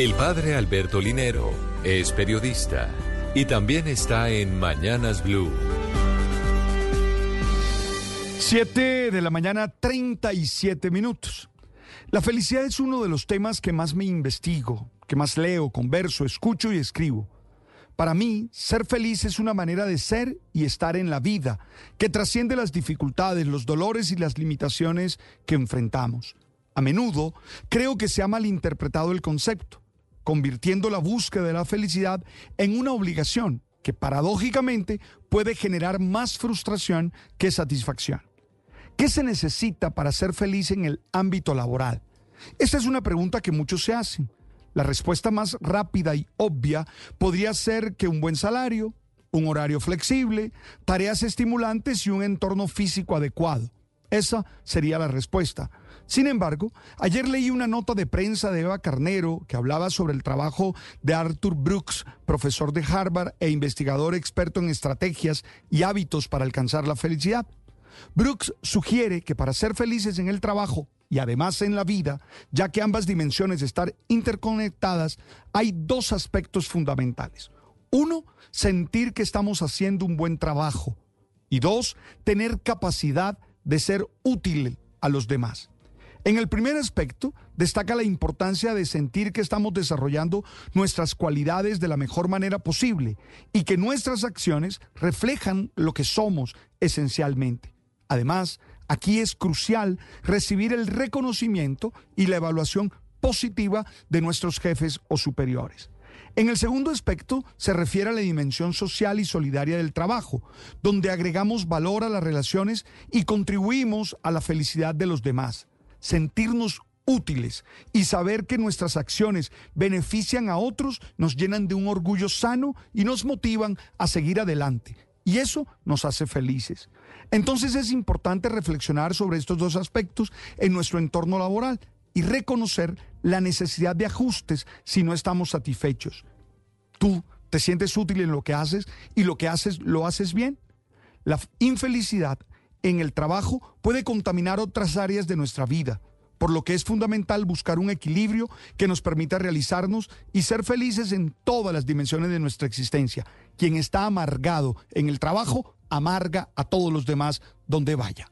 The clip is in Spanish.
El padre Alberto Linero es periodista y también está en Mañanas Blue. 7 de la mañana, 37 minutos. La felicidad es uno de los temas que más me investigo, que más leo, converso, escucho y escribo. Para mí, ser feliz es una manera de ser y estar en la vida, que trasciende las dificultades, los dolores y las limitaciones que enfrentamos. A menudo creo que se ha malinterpretado el concepto, convirtiendo la búsqueda de la felicidad en una obligación que paradójicamente puede generar más frustración que satisfacción. ¿Qué se necesita para ser feliz en el ámbito laboral? Esta es una pregunta que muchos se hacen. La respuesta más rápida y obvia podría ser que un buen salario, un horario flexible, tareas estimulantes y un entorno físico adecuado. Esa sería la respuesta. Sin embargo, ayer leí una nota de prensa de Eva Carnero que hablaba sobre el trabajo de Arthur Brooks, profesor de Harvard e investigador experto en estrategias y hábitos para alcanzar la felicidad. Brooks sugiere que para ser felices en el trabajo y además en la vida, ya que ambas dimensiones están interconectadas, hay dos aspectos fundamentales. Uno, sentir que estamos haciendo un buen trabajo. Y dos, tener capacidad de ser útil a los demás. En el primer aspecto, destaca la importancia de sentir que estamos desarrollando nuestras cualidades de la mejor manera posible y que nuestras acciones reflejan lo que somos esencialmente. Además, Aquí es crucial recibir el reconocimiento y la evaluación positiva de nuestros jefes o superiores. En el segundo aspecto se refiere a la dimensión social y solidaria del trabajo, donde agregamos valor a las relaciones y contribuimos a la felicidad de los demás. Sentirnos útiles y saber que nuestras acciones benefician a otros nos llenan de un orgullo sano y nos motivan a seguir adelante. Y eso nos hace felices. Entonces es importante reflexionar sobre estos dos aspectos en nuestro entorno laboral y reconocer la necesidad de ajustes si no estamos satisfechos. Tú te sientes útil en lo que haces y lo que haces lo haces bien. La infelicidad en el trabajo puede contaminar otras áreas de nuestra vida por lo que es fundamental buscar un equilibrio que nos permita realizarnos y ser felices en todas las dimensiones de nuestra existencia. Quien está amargado en el trabajo, amarga a todos los demás donde vaya.